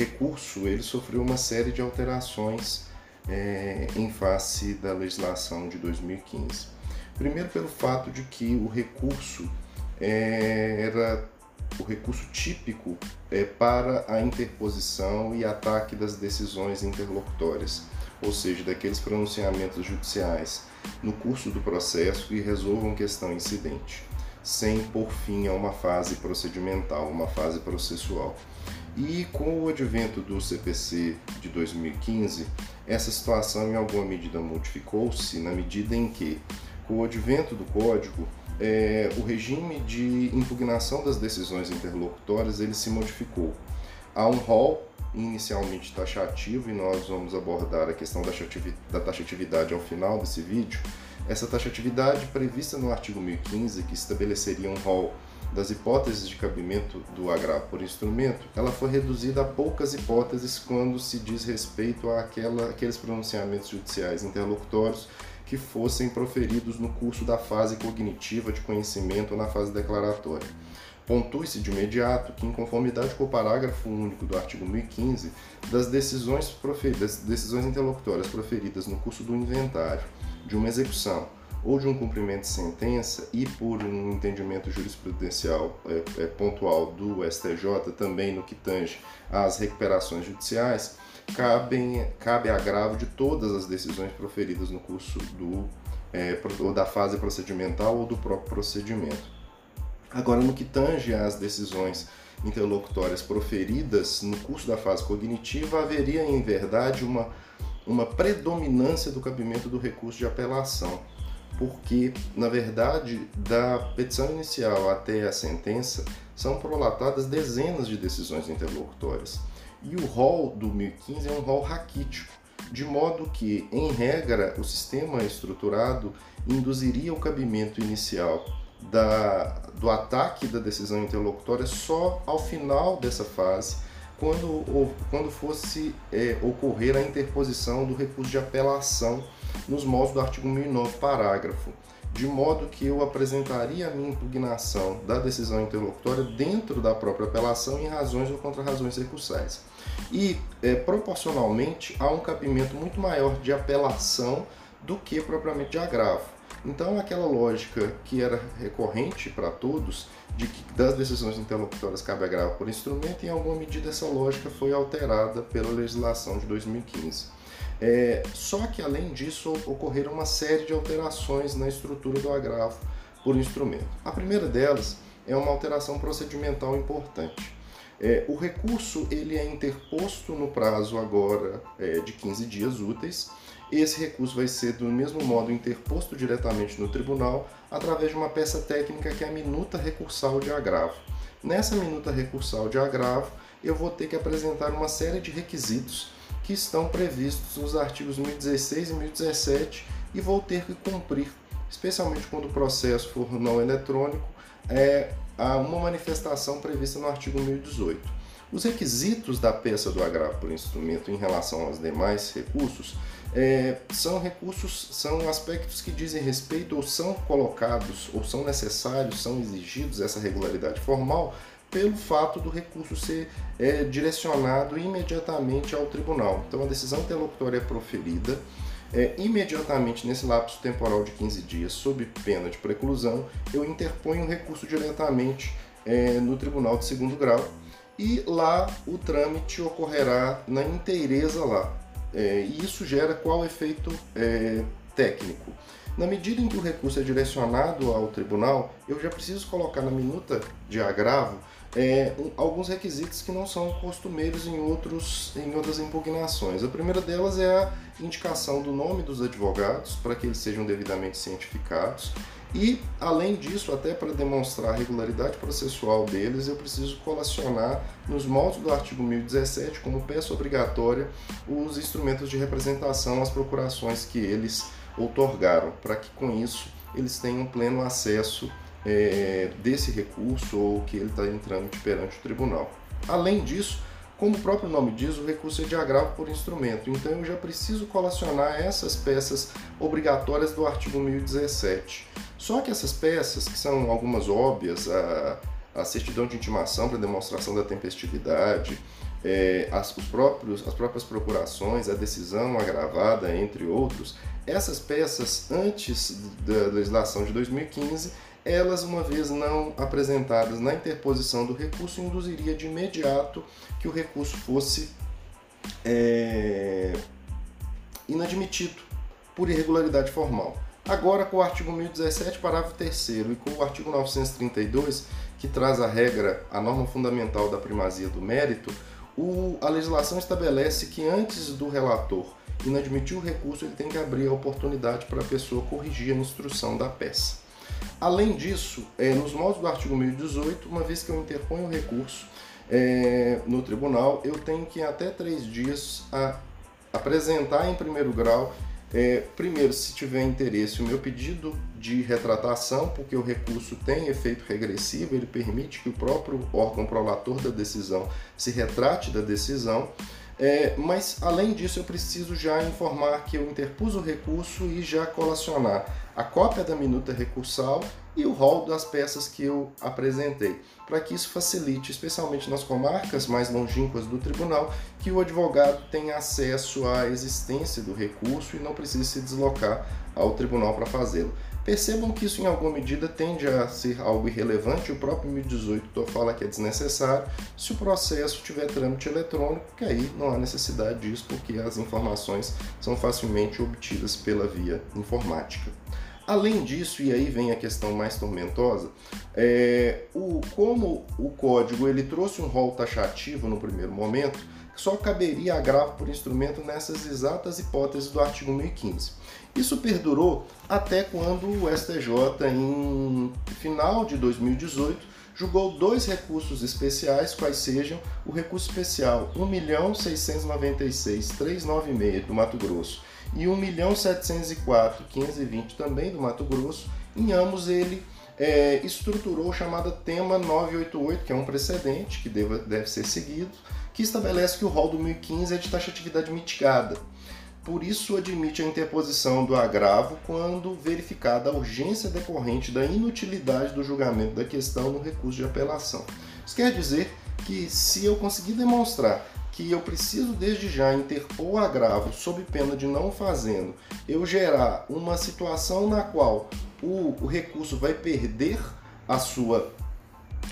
recurso ele sofreu uma série de alterações é, em face da legislação de 2015. Primeiro pelo fato de que o recurso é, era o recurso típico é, para a interposição e ataque das decisões interlocutórias, ou seja, daqueles pronunciamentos judiciais no curso do processo que resolvam questão incidente, sem por fim a uma fase procedimental, uma fase processual. E com o advento do CPC de 2015, essa situação em alguma medida modificou-se, na medida em que, com o advento do código, é, o regime de impugnação das decisões interlocutórias ele se modificou. Há um rol inicialmente taxativo e nós vamos abordar a questão da taxatividade ao final desse vídeo. Essa taxatividade prevista no artigo 1015, que estabeleceria um rol das hipóteses de cabimento do agravo por instrumento, ela foi reduzida a poucas hipóteses quando se diz respeito àquela, àqueles pronunciamentos judiciais interlocutórios que fossem proferidos no curso da fase cognitiva de conhecimento ou na fase declaratória. Pontue-se de imediato que, em conformidade com o parágrafo único do artigo 1015, das decisões, proferidas, decisões interlocutórias proferidas no curso do inventário, de uma execução ou de um cumprimento de sentença e por um entendimento jurisprudencial é, é, pontual do STJ, também no que tange às recuperações judiciais, cabem, cabe agravo de todas as decisões proferidas no curso do, é, ou da fase procedimental ou do próprio procedimento. Agora, no que tange às decisões interlocutórias proferidas no curso da fase cognitiva, haveria em verdade uma, uma predominância do cabimento do recurso de apelação, porque, na verdade, da petição inicial até a sentença são prolatadas dezenas de decisões interlocutórias. E o rol do 1015 é um rol raquítico, de modo que, em regra, o sistema estruturado induziria o cabimento inicial da, do ataque da decisão interlocutória só ao final dessa fase, quando, quando fosse é, ocorrer a interposição do recurso de apelação nos moldes do artigo 1009, parágrafo de modo que eu apresentaria a minha impugnação da decisão interlocutória dentro da própria apelação em razões ou contra-razões recursais. E, é, proporcionalmente, há um cabimento muito maior de apelação do que propriamente de agravo. Então, aquela lógica que era recorrente para todos, de que das decisões interlocutórias cabe agravo por instrumento, em alguma medida essa lógica foi alterada pela legislação de 2015. É, só que além disso ocorreram uma série de alterações na estrutura do agravo por instrumento. A primeira delas é uma alteração procedimental importante. É, o recurso ele é interposto no prazo agora é, de 15 dias úteis. Esse recurso vai ser do mesmo modo interposto diretamente no tribunal através de uma peça técnica que é a minuta recursal de agravo. Nessa minuta recursal de agravo, eu vou ter que apresentar uma série de requisitos que estão previstos nos artigos 1016 e 1017 e vou ter que cumprir, especialmente quando o processo for não eletrônico, é, uma manifestação prevista no artigo 1018. Os requisitos da peça do agravo por instrumento em relação aos demais recursos é, são recursos, são aspectos que dizem respeito ou são colocados ou são necessários, são exigidos essa regularidade formal pelo fato do recurso ser é, direcionado imediatamente ao tribunal. Então, a decisão interlocutória é proferida é, imediatamente nesse lapso temporal de 15 dias, sob pena de preclusão, eu interponho um recurso diretamente é, no tribunal de segundo grau e lá o trâmite ocorrerá na inteireza lá. É, e isso gera qual efeito é, técnico? Na medida em que o recurso é direcionado ao tribunal, eu já preciso colocar na minuta de agravo é, alguns requisitos que não são costumeiros em, outros, em outras impugnações. A primeira delas é a indicação do nome dos advogados para que eles sejam devidamente cientificados. E, além disso, até para demonstrar a regularidade processual deles, eu preciso colacionar nos moldes do artigo 1017, como peça obrigatória, os instrumentos de representação, as procurações que eles outorgaram, para que com isso eles tenham pleno acesso é, desse recurso ou que ele está entrando perante o tribunal. Além disso, como o próprio nome diz, o recurso é de agravo por instrumento, então eu já preciso colacionar essas peças obrigatórias do artigo 1017. Só que essas peças, que são algumas óbvias, a, a certidão de intimação para demonstração da tempestividade, é, as, os próprios, as próprias procurações, a decisão agravada, entre outros, essas peças, antes da legislação de 2015, elas, uma vez não apresentadas na interposição do recurso, induziria de imediato que o recurso fosse é, inadmitido por irregularidade formal. Agora, com o artigo 1017, parágrafo 3 e com o artigo 932, que traz a regra, a norma fundamental da primazia do mérito, o, a legislação estabelece que antes do relator inadmitir o recurso, ele tem que abrir a oportunidade para a pessoa corrigir a instrução da peça. Além disso, é, nos modos do artigo 1018, uma vez que eu interponho o recurso é, no tribunal, eu tenho que, em até três dias, a, apresentar em primeiro grau é, primeiro, se tiver interesse, o meu pedido de retratação, porque o recurso tem efeito regressivo, ele permite que o próprio órgão prolator da decisão se retrate da decisão. É, mas além disso, eu preciso já informar que eu interpus o recurso e já colacionar a cópia da minuta recursal e o rol das peças que eu apresentei, para que isso facilite, especialmente nas comarcas mais longínquas do tribunal, que o advogado tenha acesso à existência do recurso e não precise se deslocar ao tribunal para fazê-lo. Percebam que isso em alguma medida tende a ser algo irrelevante, o próprio 1018 fala que é desnecessário se o processo tiver trâmite eletrônico, que aí não há necessidade disso, porque as informações são facilmente obtidas pela via informática. Além disso, e aí vem a questão mais tormentosa, é, o, como o código ele trouxe um rol taxativo no primeiro momento, só caberia agravo por instrumento nessas exatas hipóteses do artigo 1015. Isso perdurou até quando o STJ, em final de 2018, julgou dois recursos especiais, quais sejam o recurso especial 1.696.396 do Mato Grosso e 1.704.520 também do Mato Grosso. Em ambos ele é, estruturou o chamado tema 988, que é um precedente que deve, deve ser seguido, que estabelece que o rol do 1015 é de taxatividade mitigada. Por isso, admite a interposição do agravo quando verificada a urgência decorrente da inutilidade do julgamento da questão no recurso de apelação. Isso quer dizer que, se eu conseguir demonstrar que eu preciso desde já interpor o agravo sob pena de não fazendo, eu gerar uma situação na qual o, o recurso vai perder a sua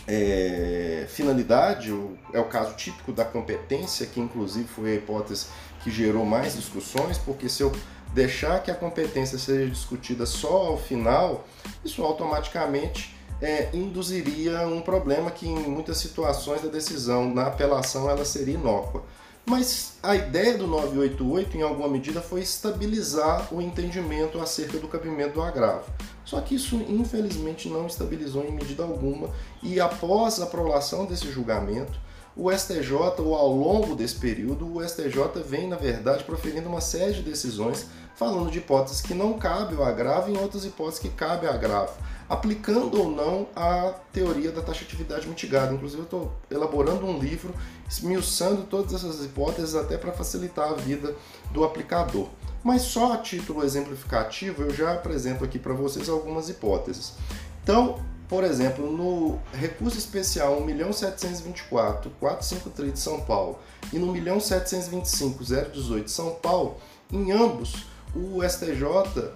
é, finalidade, é o caso típico da competência, que inclusive foi a hipótese que gerou mais discussões, porque se eu deixar que a competência seja discutida só ao final, isso automaticamente é, induziria um problema que em muitas situações a decisão na apelação ela seria inócua. Mas a ideia do 988, em alguma medida, foi estabilizar o entendimento acerca do cabimento do agravo. Só que isso, infelizmente, não estabilizou em medida alguma, e após a prolação desse julgamento, o STJ, ou ao longo desse período, o STJ vem, na verdade, proferindo uma série de decisões falando de hipóteses que não cabe o agravo e em outras hipóteses que cabe o agravo aplicando ou não a teoria da taxatividade mitigada. Inclusive, eu estou elaborando um livro esmiuçando todas essas hipóteses até para facilitar a vida do aplicador. Mas só a título exemplificativo, eu já apresento aqui para vocês algumas hipóteses. Então, por exemplo, no recurso especial 1.724.453 de São Paulo e no 1.725.018 de São Paulo, em ambos o STJ,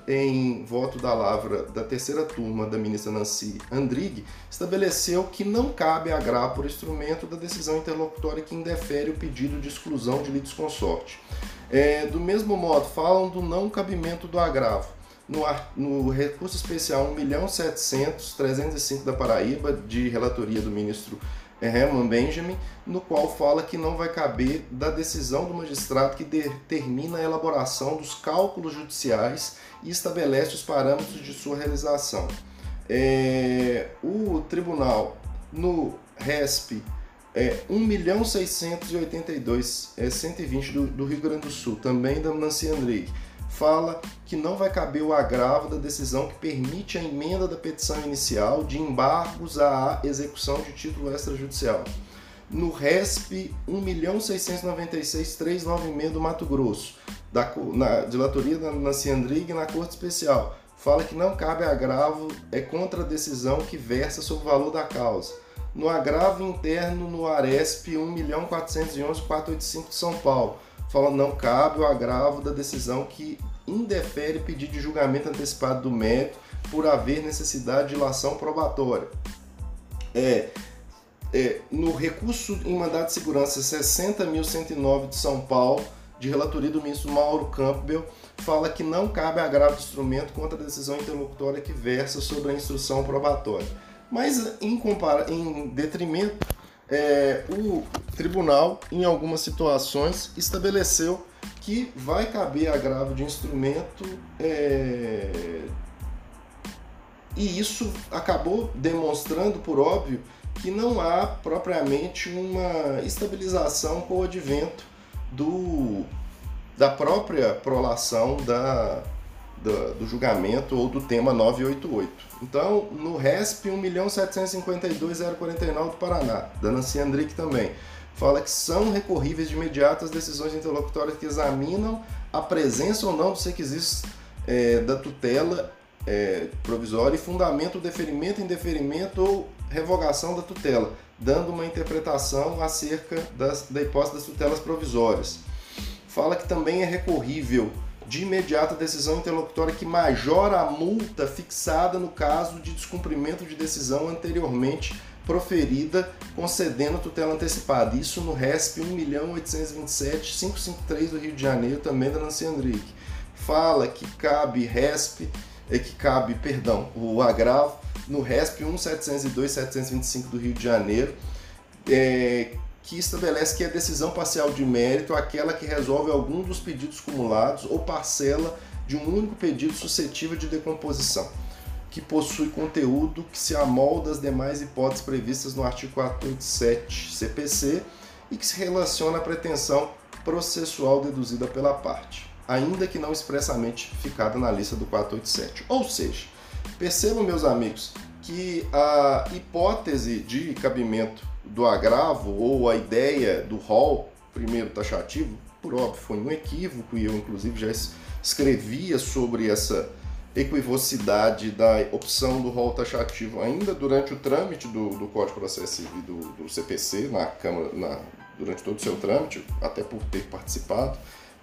em voto da lavra da terceira turma da ministra Nancy Andrighi, estabeleceu que não cabe agravo por instrumento da decisão interlocutória que indefere o pedido de exclusão de litisconsorte. É, do mesmo modo, falam do não cabimento do agravo. No, no recurso especial 1.700.305 da Paraíba, de relatoria do ministro Herman Benjamin, no qual fala que não vai caber da decisão do magistrado que determina a elaboração dos cálculos judiciais e estabelece os parâmetros de sua realização. É, o tribunal, no RESP é, 1.682.120 é, 120 do, do Rio Grande do Sul, também da Nancy Andrighi, fala que não vai caber o agravo da decisão que permite a emenda da petição inicial de embargos à execução de título extrajudicial. No RESP 1.696.396 do Mato Grosso, da, na dilatoria da Nancy Andrighi na Corte Especial, fala que não cabe agravo é contra a decisão que versa sobre o valor da causa. no agravo interno no Aresp 1.411.485 de São Paulo. Fala, não cabe o agravo da decisão que indefere pedido de julgamento antecipado do mérito por haver necessidade de ilação probatória. É, é, no recurso em mandado de segurança 60.109 de São Paulo, de relatoria do ministro Mauro Campbell, fala que não cabe agravo de instrumento contra a decisão interlocutória que versa sobre a instrução probatória. Mas, em, compara em detrimento, é, o tribunal, em algumas situações, estabeleceu que vai caber agravo de instrumento é, e isso acabou demonstrando, por óbvio, que não há propriamente uma estabilização com o advento do, da própria prolação da, do, do, julgamento ou do tema 988. Então, no RESP 1.752.049 do Paraná, da Nancy Andrick também, fala que são recorríveis de imediato as decisões interlocutórias que examinam a presença ou não dos requisitos é, da tutela é, provisória e fundamento o deferimento, indeferimento ou revogação da tutela, dando uma interpretação acerca das, da hipótese das tutelas provisórias. Fala que também é recorrível de imediato a decisão interlocutória que majora a multa fixada no caso de descumprimento de decisão anteriormente proferida concedendo tutela antecipada. Isso no RESP 1.827.553 do Rio de Janeiro, também da Nancy Henrique. Fala que cabe RESP é que cabe, perdão, o agravo no RESP 1.702.725 do Rio de Janeiro, é, que estabelece que a decisão parcial de mérito é aquela que resolve algum dos pedidos cumulados ou parcela de um único pedido suscetível de decomposição, que possui conteúdo que se amolda às demais hipóteses previstas no artigo 487 CPC e que se relaciona à pretensão processual deduzida pela parte ainda que não expressamente ficada na lista do 487. Ou seja, percebam, meus amigos, que a hipótese de cabimento do agravo ou a ideia do rol primeiro taxativo, por óbvio, foi um equívoco e eu, inclusive, já escrevia sobre essa equivocidade da opção do rol taxativo ainda durante o trâmite do, do Código de Processo Civil do, do CPC na Câmara, na, durante todo o seu trâmite, até por ter participado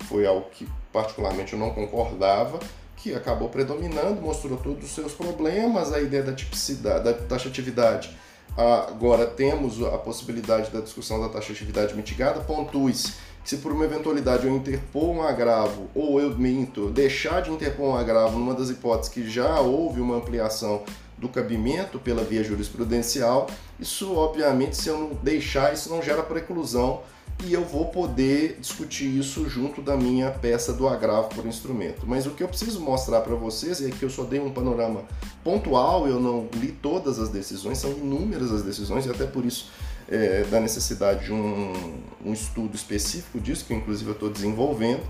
foi algo que particularmente eu não concordava, que acabou predominando, mostrou todos os seus problemas, a ideia da tipicidade, da taxatividade. Agora temos a possibilidade da discussão da taxatividade mitigada, pontue-se se por uma eventualidade eu interpor um agravo ou eu minto, deixar de interpor um agravo numa das hipóteses que já houve uma ampliação do cabimento pela via jurisprudencial, isso obviamente se eu não deixar, isso não gera preclusão e eu vou poder discutir isso junto da minha peça do agravo por instrumento. Mas o que eu preciso mostrar para vocês é que eu só dei um panorama pontual, eu não li todas as decisões, são inúmeras as decisões e até por isso é, da necessidade de um, um, estudo específico disso, que inclusive eu estou desenvolvendo.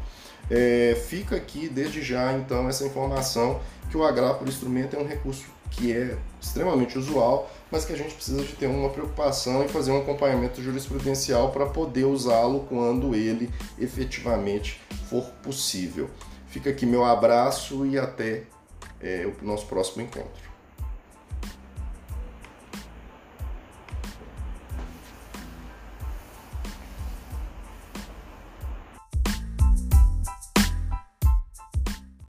É, fica aqui desde já então essa informação que o agravo por instrumento é um recurso que é extremamente usual, mas que a gente precisa de ter uma preocupação em fazer um acompanhamento jurisprudencial para poder usá-lo quando ele efetivamente for possível. Fica aqui meu abraço e até é, o nosso próximo encontro.